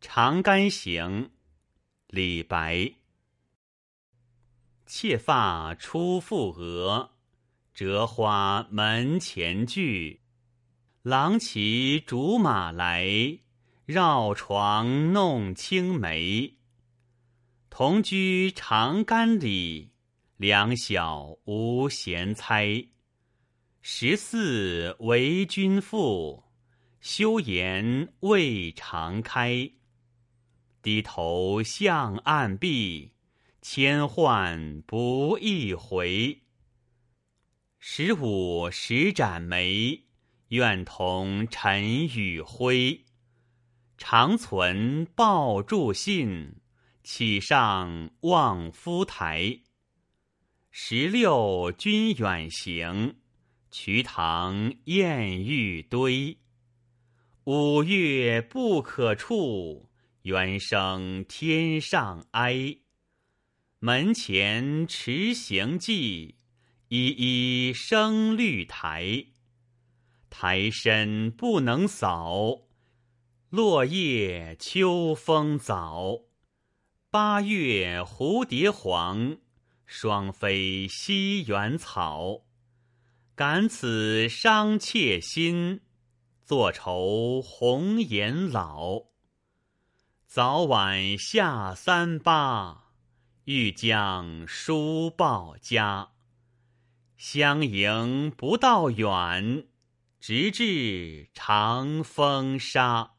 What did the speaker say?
长干行》李白。妾发初覆额，折花门前剧。郎骑竹马来，绕床弄青梅。同居长干里，两小无嫌猜。十四为君妇，休言未尝开。低头向暗壁。千唤不一回。十五十盏梅，愿同尘与灰。长存报祝信，岂上望夫台。十六君远行，瞿塘滟玉堆。五月不可触，猿声天上哀。门前迟行迹，依依生绿苔。苔深不能扫，落叶秋风早。八月蝴蝶黄，双飞西园草。感此伤妾心，坐愁红颜老。早晚下三巴。欲将书报家，相迎不道远，直至长风沙。